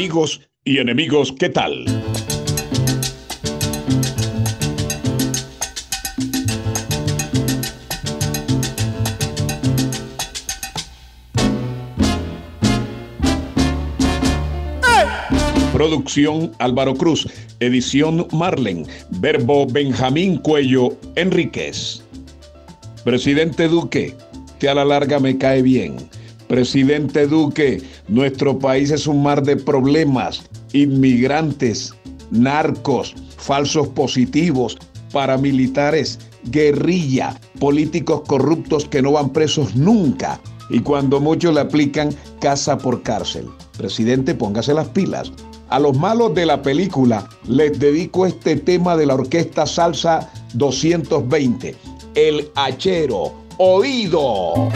Amigos y enemigos, ¿qué tal? Producción Álvaro Cruz, edición Marlen, verbo Benjamín Cuello Enríquez. Presidente Duque, que a la larga me cae bien. Presidente Duque, nuestro país es un mar de problemas, inmigrantes, narcos, falsos positivos, paramilitares, guerrilla, políticos corruptos que no van presos nunca y cuando muchos le aplican casa por cárcel. Presidente, póngase las pilas. A los malos de la película les dedico este tema de la Orquesta Salsa 220, El Hachero, Oído.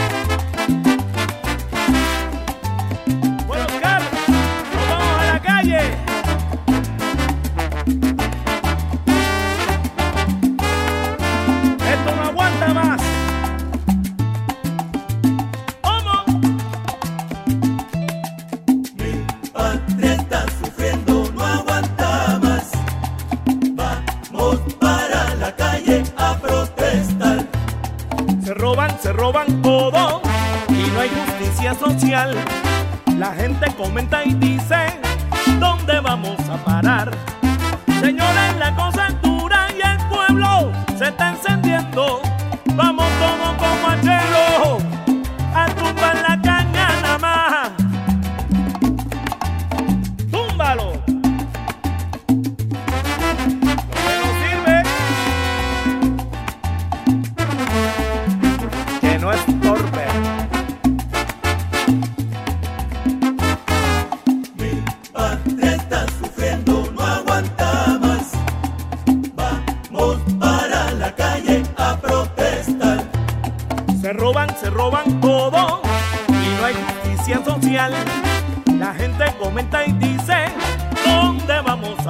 ¿Dónde vamos a parar?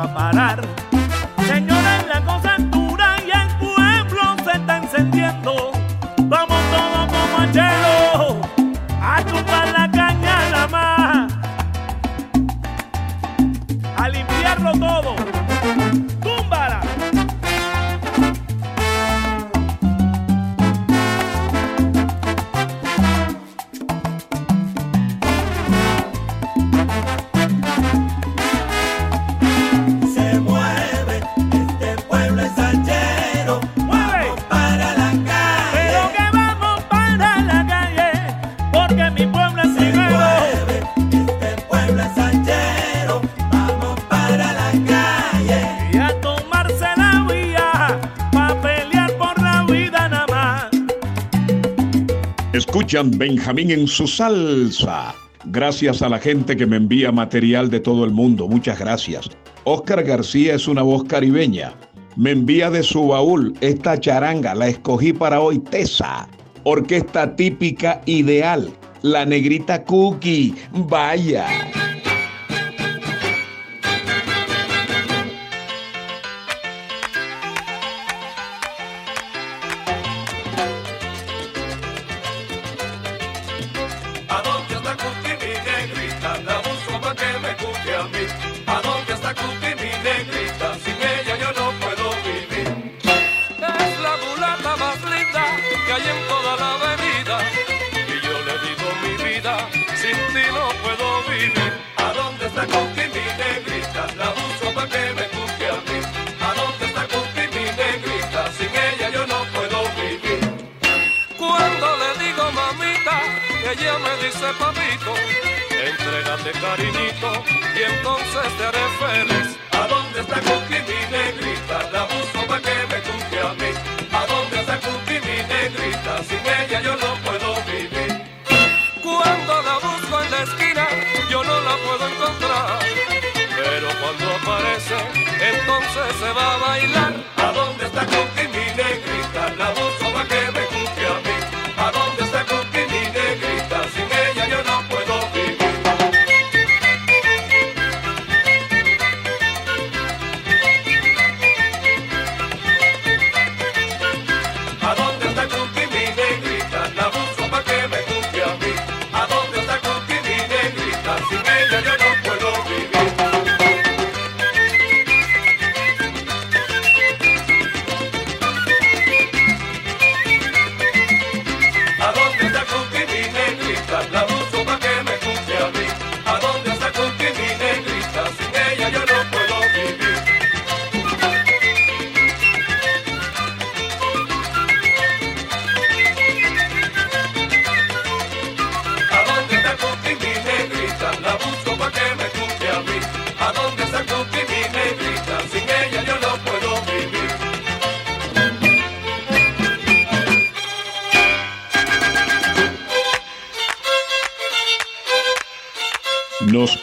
A parar? Señores, la cosa es dura y el pueblo se está encendiendo. Vamos todos como hacheros a tumbar la caña nada más. A limpiarlo todo. Escuchan Benjamín en su salsa. Gracias a la gente que me envía material de todo el mundo. Muchas gracias. Oscar García es una voz caribeña. Me envía de su baúl esta charanga. La escogí para hoy. Tesa. Orquesta típica ideal. La negrita Cookie. Vaya. me dice papito, entrégate cariñito y entonces te haré feliz. ¿A dónde está Cookie mi negrita? La busco para que me cumpla a mí. ¿A dónde está Cookie mi negrita? Sin ella yo no puedo vivir. Cuando la busco en la esquina, yo no la puedo encontrar. Pero cuando aparece, entonces se va a bailar.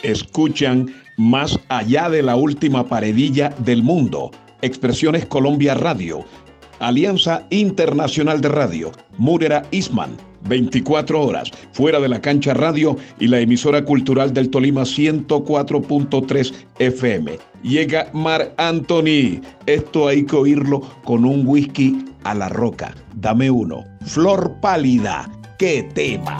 Escuchan más allá de la última paredilla del mundo. Expresiones Colombia Radio. Alianza Internacional de Radio. Múrera Isman. 24 horas. Fuera de la cancha radio y la emisora cultural del Tolima 104.3 FM. Llega Mar Anthony. Esto hay que oírlo con un whisky a la roca. Dame uno. Flor pálida. ¡Qué tema!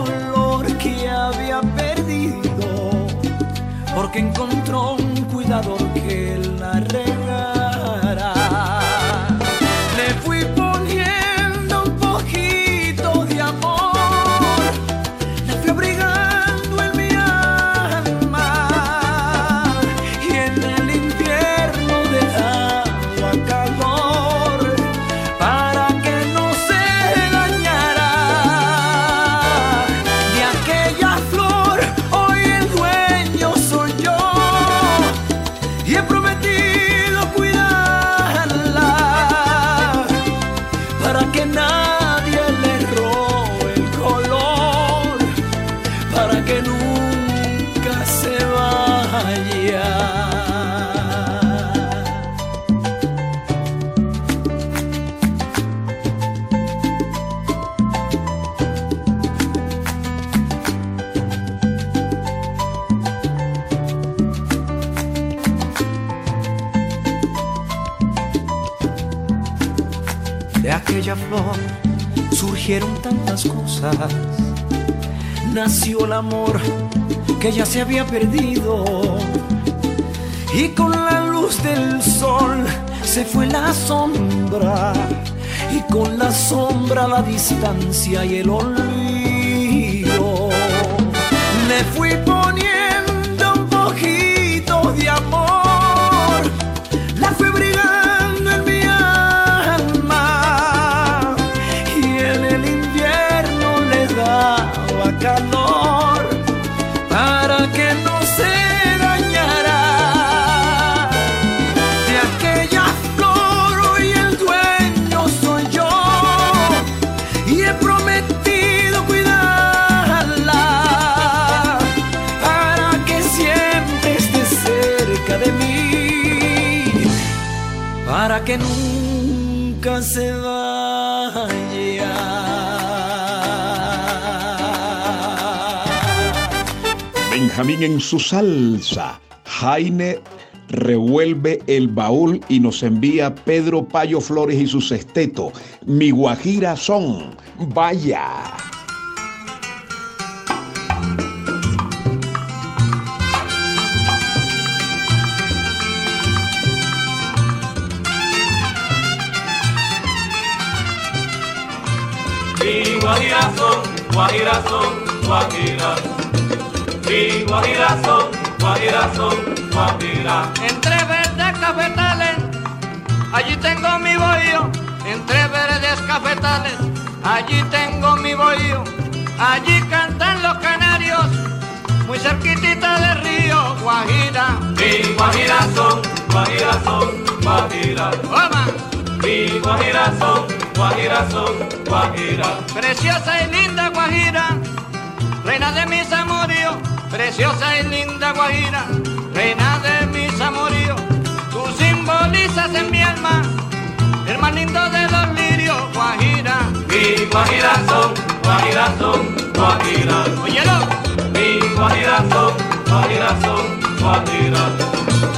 porque encontró aquella flor surgieron tantas cosas. Nació el amor que ya se había perdido. Y con la luz del sol se fue la sombra. Y con la sombra la distancia y el olvido. Le fui que nunca se vaya. Benjamín en su salsa. Jaime revuelve el baúl y nos envía Pedro Payo Flores y su sexteto. Mi guajira son. Vaya. Guajira son, Guajira son, Guajira. Mi Guajira son, Guajira son, Guajira. Entre verdes cafetales, allí tengo mi bohío. Entre verdes cafetales, allí tengo mi bohío. Allí cantan los canarios, muy cerquitita del río Guajira. Mi Guajira son, Guajira son, Guajira. Mi Guajira son, Guajira son, Guajira. preciosa y linda Guajira, reina de mis amoríos. Preciosa y linda Guajira, reina de mis amoríos. Tú simbolizas en mi alma el más lindo de los lirios, Guajira. Mi Guajira son, Guajira son, Guajira. Óyelo. Mi Guajira son, Guajira son, Guajira.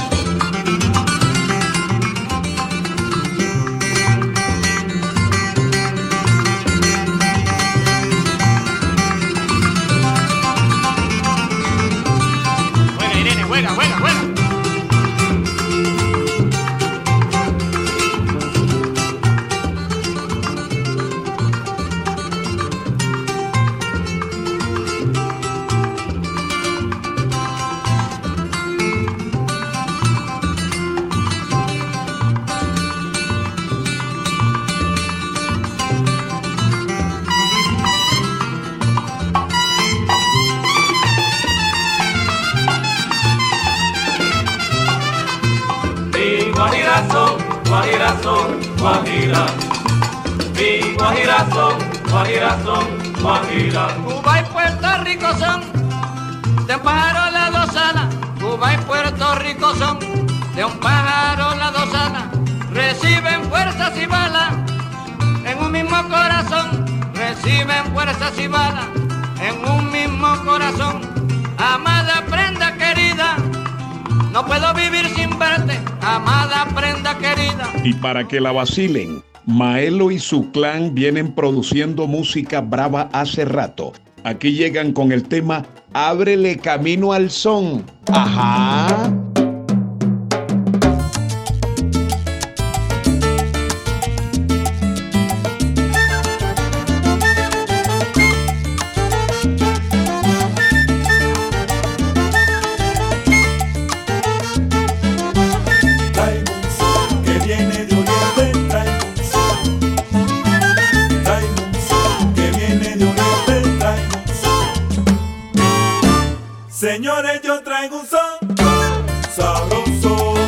Son, Guajira. Cuba y Puerto Rico son de un pájaro las dos alas. Cuba y Puerto Rico son de un pájaro las dos alas. Reciben fuerzas y balas en un mismo corazón. Reciben fuerzas y balas en un mismo corazón. Amada prenda querida, no puedo vivir sin verte. Amada prenda querida. Y para que la vacilen, Maelo y su clan vienen produciendo música brava hace rato. Aquí llegan con el tema Ábrele camino al son. Ajá. Señores, yo traigo un son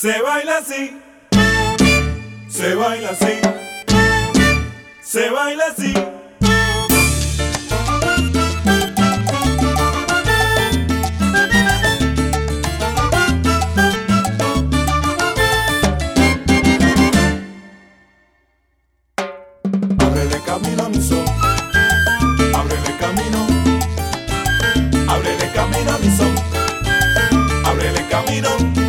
se baila así, se baila así, se baila así. Ábrele camino mi son. Ábrele camino. Ábrele camino mi son. Ábrele camino.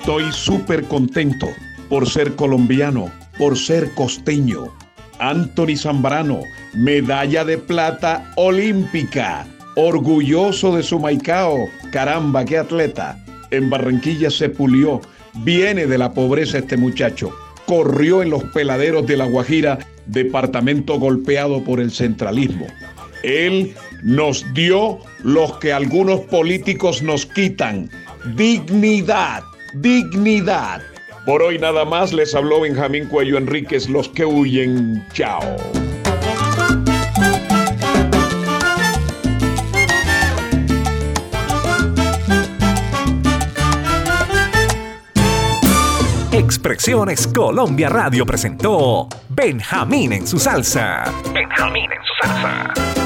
Estoy súper contento por ser colombiano, por ser costeño. Anthony Zambrano, medalla de plata olímpica. Orgulloso de su Maicao. Caramba, qué atleta. En Barranquilla se pulió. Viene de la pobreza este muchacho. Corrió en los peladeros de La Guajira, departamento golpeado por el centralismo. Él nos dio los que algunos políticos nos quitan. Dignidad, dignidad. Por hoy nada más les habló Benjamín Cuello Enríquez, los que huyen. Chao. Expresiones Colombia Radio presentó Benjamín en su salsa. Benjamín en su salsa.